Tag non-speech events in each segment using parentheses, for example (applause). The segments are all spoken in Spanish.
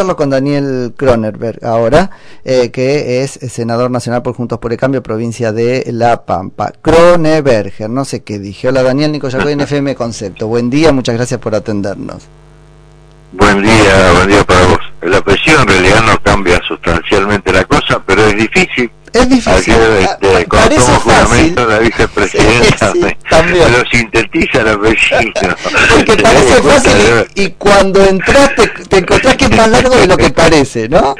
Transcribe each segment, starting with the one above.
charlo con Daniel Kronerberg ahora, eh, que es senador nacional por Juntos por el Cambio, provincia de La Pampa. Kroneberger, no sé qué dije. Hola Daniel, Nico Yacoy en (laughs) FM Concepto. Buen día, muchas gracias por atendernos. Buen día, buen día para vos. El apellido en realidad no cambia sustancialmente la cosa, pero es difícil es difícil. este, cuando tomo juramento la vicepresidenta me, lo sintetiza la apellido. Porque (laughs) parece fácil y, cuando entras te, encontrás que es más largo de lo que parece, ¿no?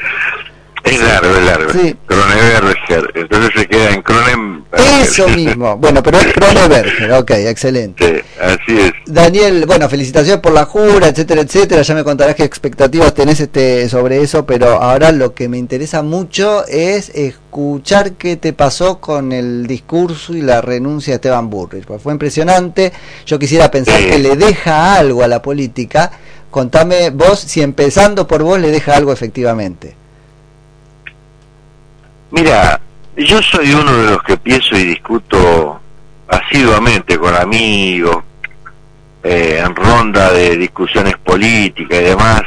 Es largo, es largo. Sí. Kroneberger. Entonces se queda en Kronen. Eso mismo. Bueno, pero es Kroneberger. Ok, excelente. Sí, así es. Daniel, bueno, felicitaciones por la jura, etcétera, etcétera. Ya me contarás qué expectativas tenés este sobre eso, pero ahora lo que me interesa mucho es escuchar qué te pasó con el discurso y la renuncia de Esteban Burrich. Pues fue impresionante. Yo quisiera pensar que le deja algo a la política. Contame vos si empezando por vos le deja algo efectivamente. Mira, yo soy uno de los que pienso y discuto asiduamente con amigos, eh, en ronda de discusiones políticas y demás,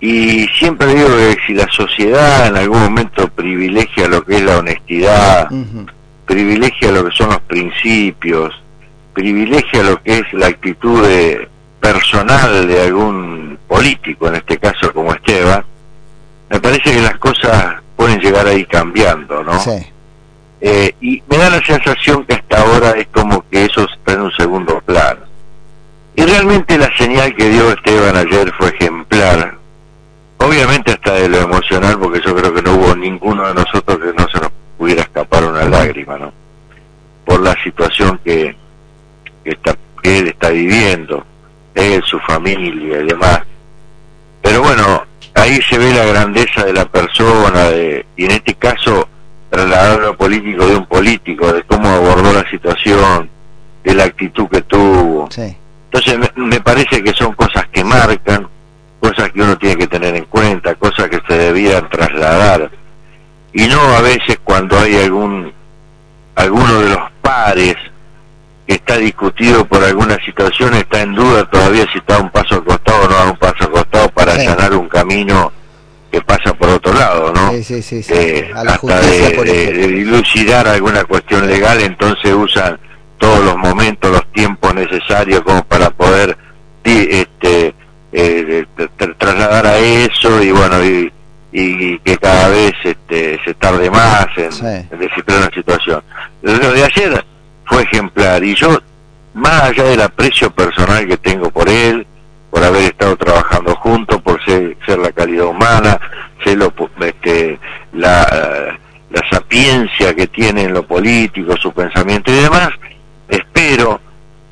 y siempre digo que si la sociedad en algún momento privilegia lo que es la honestidad, privilegia lo que son los principios, privilegia lo que es la actitud personal de algún político, en este caso como Esteban, me parece que las cosas pueden llegar a ir cambiando, ¿no? Sí. Eh, y me da la sensación que hasta ahora es como que eso está en un segundo plano. Y realmente la señal que dio Esteban ayer fue ejemplar. Obviamente hasta de lo emocional, porque yo creo que no hubo ninguno de nosotros que no se nos pudiera escapar una lágrima, ¿no? Por la situación que, que, está, que él está viviendo, él, su familia y demás. Pero bueno, ahí se ve la grandeza de la persona de, y en este caso trasladar lo político de un político, de cómo abordó la situación, de la actitud que tuvo. Entonces me, parece que son cosas que marcan, cosas que uno tiene que tener en cuenta, cosas que se debieran trasladar. Y no a veces cuando hay algún alguno de los pares que está discutido por alguna situación, está en duda todavía si está un paso al costado o no a un paso al costado para allanar un camino que pasa por otro lado, ¿no? Sí, sí, sí, eh, hasta de, dilucidar alguna cuestión legal, entonces usan todos los momentos, los tiempos necesarios como para poder este, eh, trasladar a eso y bueno, y, y que cada vez este, se tarde más en, en descifrar una situación. Lo de ayer fue ejemplar y yo, más allá del aprecio personal que tengo por él, por haber estado trabajando juntos, por ser, ser la calidad humana, ser lo, este, la, la sapiencia que tiene en lo político, su pensamiento y demás, espero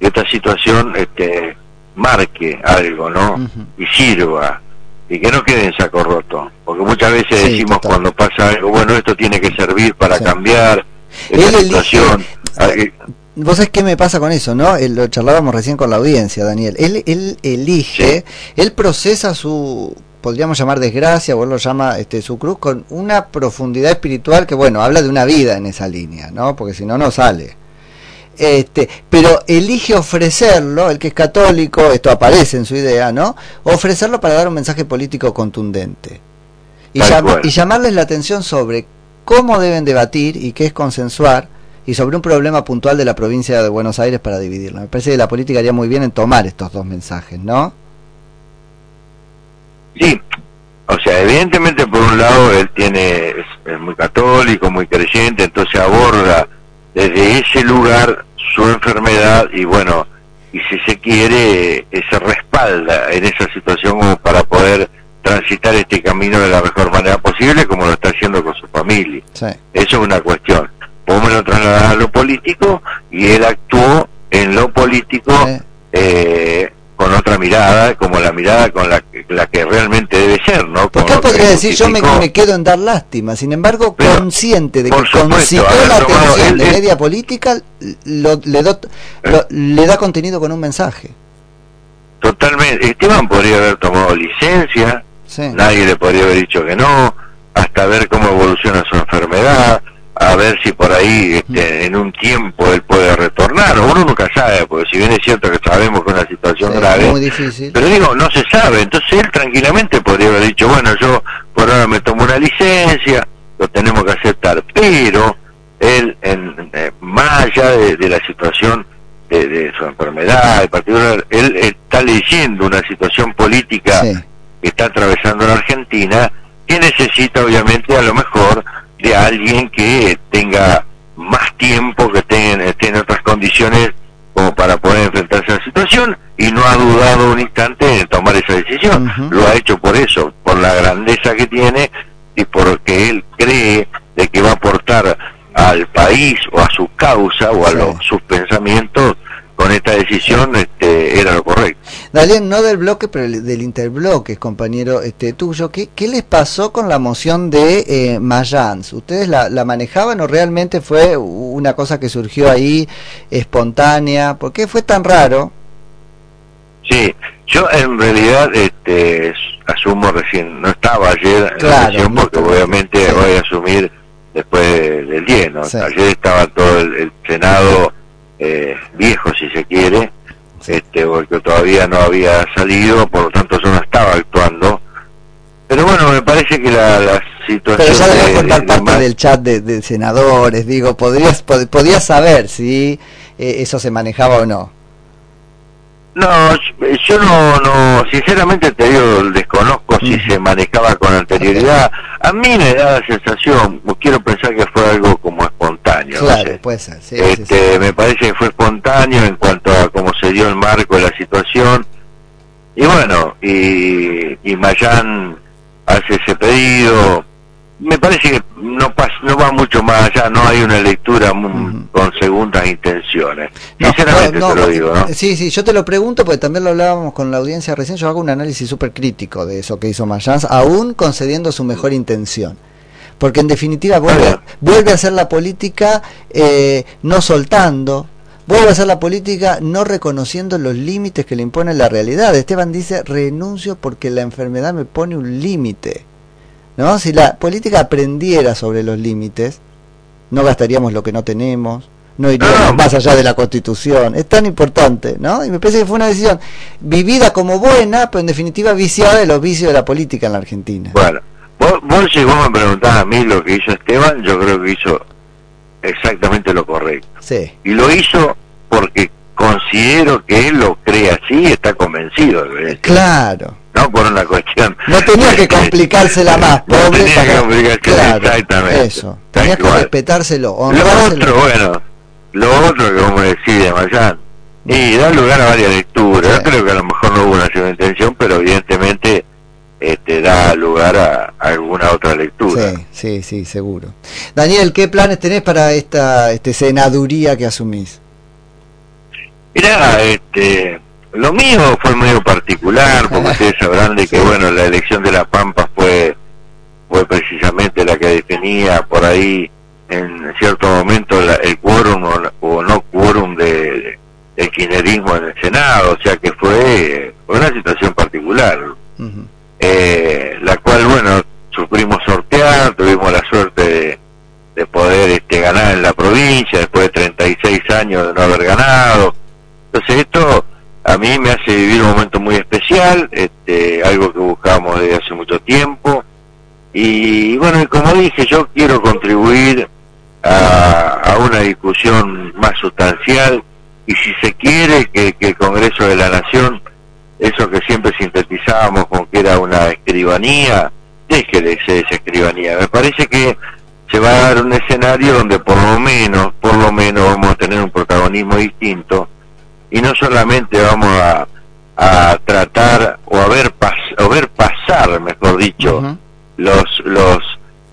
que esta situación este, marque algo, ¿no? Y sirva, y que no quede en saco roto, porque muchas veces decimos cuando pasa algo, bueno, esto tiene que servir para cambiar esta situación. Ah, Vos sabés qué me pasa con eso, ¿no? lo charlábamos recién con la audiencia, Daniel. Él, él elige, él procesa su, podríamos llamar desgracia, vos lo llama este, su cruz, con una profundidad espiritual que, bueno, habla de una vida en esa línea, ¿no? Porque si no, no sale. Este, pero elige ofrecerlo, el que es católico, esto aparece en su idea, ¿no? Ofrecerlo para dar un mensaje político contundente. Y, y llamarles la atención sobre cómo deben debatir y qué es consensuar y sobre un problema puntual de la provincia de Buenos Aires para dividirla. Me parece que la política haría muy bien en tomar estos dos mensajes, ¿no? Sí, o sea, evidentemente por un lado él tiene es, muy católico, muy creyente, entonces aborda desde ese lugar su enfermedad y bueno, y si se quiere, se respalda en esa situación como para poder transitar este camino de la mejor manera posible, como lo está haciendo con su familia. Eso es una cuestión. Me lo trasladás a lo político y él actuó en lo político eh, con otra mirada, como la mirada con la, la que realmente debe ser, ¿no? Porque podría decir, yo me, quedo en dar lástima, sin embargo, consciente de que consiguió la atención de media política, lo, le, do, eh. le da contenido con un mensaje. Totalmente. Esteban podría haber tomado licencia, nadie le podría haber dicho que no, hasta ver cómo evoluciona su enfermedad, a ver si por ahí este, en un tiempo él puede retornar, uno nunca sabe, porque si bien es cierto que sabemos que es una situación grave, muy difícil. pero digo, no se sabe, entonces él tranquilamente podría haber dicho, bueno, yo por ahora me tomo una licencia, lo tenemos que aceptar, pero él, en, eh, más allá de, la situación de, su enfermedad, en particular, él está leyendo una situación política que está atravesando la Argentina, que necesita obviamente a lo mejor de alguien que tenga más tiempo, que tenga, esté en otras condiciones como para poder enfrentarse a la situación y no ha dudado un instante en tomar esa decisión. Lo ha hecho por eso, por la grandeza que tiene y porque él cree de que va a aportar al país o a su causa o a los, sus pensamientos con esta decisión este, era lo correcto. Daniel, no del bloque, pero del interbloque, compañero este, tuyo, ¿qué, ¿qué les pasó con la moción de eh, Mayans? ¿Ustedes la, la, manejaban o realmente fue una cosa que surgió ahí espontánea? ¿Por qué fue tan raro? Sí, yo en realidad este, asumo recién, no estaba ayer en la sesión porque obviamente voy a asumir después del 10, ¿no? Ayer estaba todo el Senado eh, viejo si se quiere, este, porque todavía no había salido, por lo tanto yo no estaba actuando. Pero bueno, me parece que la, situación... Pero ya debes contar parte del chat de, senadores, digo, podrías, podías saber si eh, eso se manejaba o no. No, yo no, no, sinceramente te digo, desconozco si se manejaba con anterioridad. A mí me da la sensación, quiero pensar que fue algo como espontáneo. Claro, puede ser. este, Me parece que fue espontáneo en cuanto a cómo se dio el marco de la situación. Y bueno, y, y Mayán hace ese pedido, me parece que no no va mucho más allá, no hay una lectura con segundas intenciones. Sinceramente te lo digo, ¿no? Sí, sí, yo te lo pregunto porque también lo hablábamos con la audiencia recién, yo hago un análisis súper crítico de eso que hizo Mayans, aún concediendo su mejor intención. Porque en definitiva vuelve, vuelve a hacer la política eh, no soltando, vuelve a hacer la política no reconociendo los límites que le impone la realidad. Esteban dice, renuncio porque la enfermedad me pone un límite ¿no? Si la política aprendiera sobre los límites, no gastaríamos lo que no tenemos, no iríamos más allá de la constitución. Es tan importante, ¿no? Y me parece que fue una decisión vivida como buena, pero en definitiva viciada de los vicios de la política en la Argentina. Bueno, vos, vos si vos me preguntás a mí lo que hizo Esteban, yo creo que hizo exactamente lo correcto. Sí. Y lo hizo porque considero que él lo cree así, está convencido de Claro no por una cuestión. No tenía que complicársela más, pobre. No tenía que complicársela, exactamente. Eso, tenía que respetárselo, Lo otro, bueno, lo otro que como decía Mayán, y da lugar a varias lecturas. Yo creo que a lo mejor no hubo una segunda intención, pero evidentemente este, da lugar a, alguna otra lectura. Sí, sí, sí, seguro. Daniel, ¿qué planes tenés para esta este, senaduría que asumís? Mira, este, lo mío fue medio particular, (laughs) porque ustedes sabrán de que, bueno, la elección de La Pampa fue, fue precisamente la que definía por ahí en cierto momento el quórum o, no quórum de, del kirchnerismo en el Senado, o sea que fue, una situación particular, eh, la cual, bueno, sufrimos sortear, tuvimos la suerte de, de poder este, ganar en la provincia después de 36 años de no haber ganado. A mí me hace vivir un momento muy especial, este, algo que buscamos desde hace mucho tiempo. Y bueno, como dije, yo quiero contribuir a, una discusión más sustancial y si se quiere que, el Congreso de la Nación, eso que siempre sintetizábamos con que era una escribanía, deje de ser esa escribanía. Me parece que se va a dar un escenario donde por lo menos, por lo menos vamos a tener un protagonismo distinto y no solamente vamos a, a tratar o a ver, pas, o ver pasar, mejor dicho, los, los,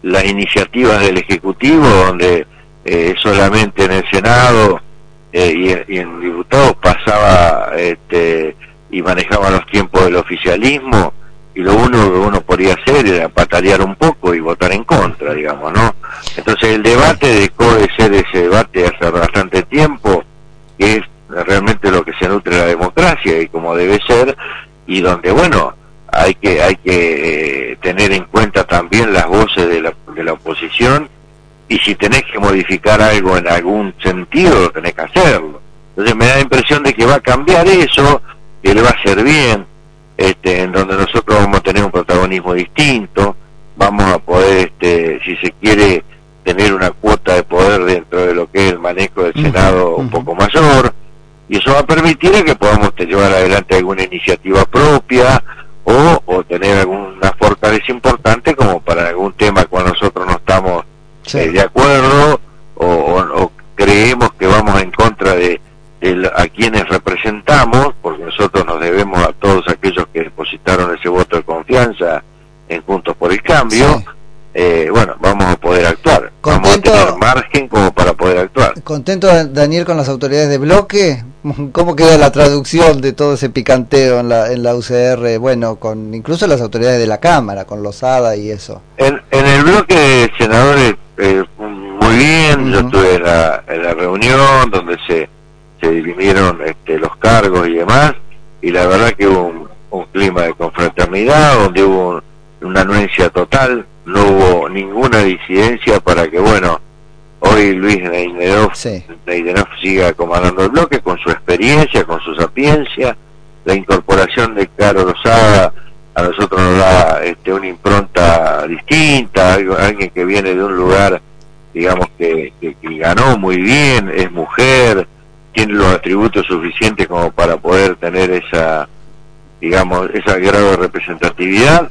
las iniciativas del Ejecutivo, donde eh, solamente en el Senado eh, y, en diputados pasaba este, y manejaba los tiempos del oficialismo y lo único que uno podía hacer era patalear un poco y votar en contra, digamos, ¿no? Entonces el debate dejó de ser ese debate hace bastante tiempo, que es realmente lo que se nutre la democracia y como debe ser y donde bueno hay que hay que eh, tener en cuenta también las voces de la, de la oposición y si tenés que modificar algo en algún sentido, tenés que hacerlo. Entonces me da la impresión de que va a cambiar eso, que le va a hacer bien, este, en donde nosotros vamos a tener un protagonismo distinto, vamos a poder, este, si se quiere, tener una cuota de poder dentro de lo que es el manejo del Senado un poco mayor, a permitir que podamos llevar adelante alguna iniciativa propia o, o tener alguna fortaleza importante como para algún tema cuando nosotros no estamos eh, de acuerdo o, o, creemos que vamos en contra de, a quienes representamos, porque nosotros nos debemos a todos aquellos que depositaron ese voto de confianza en Juntos por el Cambio. Eh, bueno, vamos a poder actuar. vamos a tener margen como para poder actuar. ¿Contento, Daniel, con las autoridades de bloque? (laughs) ¿Cómo queda la traducción de todo ese picanteo en la, en la UCR? Bueno, con incluso las autoridades de la Cámara, con Lozada y eso. En, en el bloque de senadores, eh, muy bien, yo estuve en la, en la reunión donde se, se dirimieron este, los cargos y demás, y la verdad que hubo un, un clima de confraternidad, donde hubo una anuencia total no hubo ninguna disidencia para que, bueno, hoy Luis Neidenov, siga comandando el bloque con su experiencia, con su sapiencia, la incorporación de Caro Rosada a nosotros nos da este, una impronta distinta, alguien que viene de un lugar, digamos, que, ganó muy bien, es mujer, tiene los atributos suficientes como para poder tener esa, digamos, ese grado de representatividad.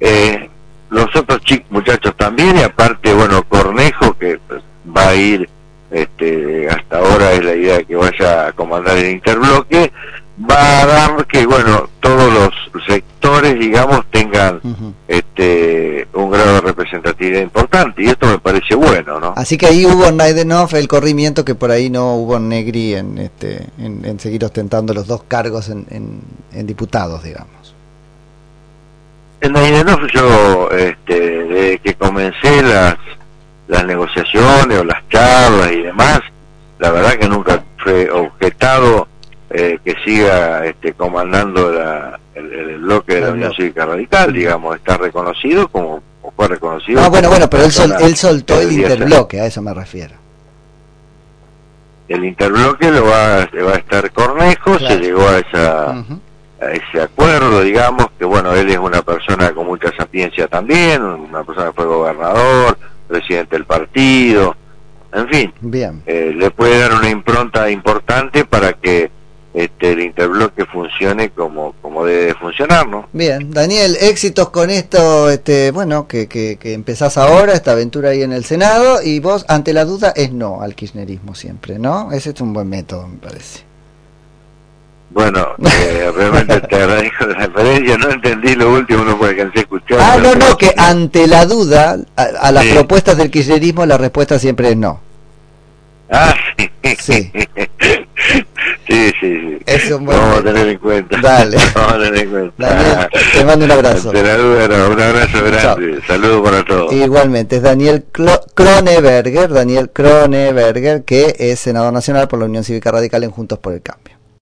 Eh, los otros chicos, muchachos también, y aparte, bueno, Cornejo, que va a ir, este, hasta ahora es la idea de que vaya a comandar el interbloque, va a dar que, bueno, todos los sectores, digamos, tengan este un grado de representatividad importante, y esto me parece bueno, ¿no? Así que ahí hubo Naidenov el corrimiento que por ahí no hubo Negri en, este, en, seguir ostentando los dos cargos en, en diputados, digamos. En Naidenov yo, este, desde que comencé las, las negociaciones o las charlas y demás, la verdad que nunca fue objetado eh, que siga este, comandando la, el, bloque de la Unión Cívica Radical, digamos, está reconocido como fue reconocido. Ah, bueno, bueno, pero él, él soltó el interbloque, a eso me refiero. El interbloque lo va, va a estar Cornejo, se llegó a esa a ese acuerdo, digamos, que bueno, él es una persona con mucha sapiencia también, una persona que fue gobernador, presidente del partido, en fin, Bien. Eh, le puede dar una impronta importante para que este, el interbloque funcione como, como debe funcionar, ¿no? Bien, Daniel, éxitos con esto, este, bueno, que, que, que empezás ahora, esta aventura ahí en el Senado, y vos, ante la duda, es no al kirchnerismo siempre, ¿no? Ese es un buen método, me parece. Bueno, (laughs) eh, realmente te agradezco la referencia, no entendí lo último, no puede alcancé a escuchar. Ah, no, no, que ante la duda, a, las propuestas del kirchnerismo la respuesta siempre es no. Ah, sí. Sí. (laughs) sí, sí, Eso Vamos a tener en cuenta. Dale. (laughs) Vamos a tener en cuenta. Daniel, te mando un abrazo. Te la duda, un abrazo grande. Saludos para todos. Igualmente, es Daniel Kroneberger, Daniel Kroneberger, que es senador nacional por la Unión Cívica Radical en Juntos por el Cambio.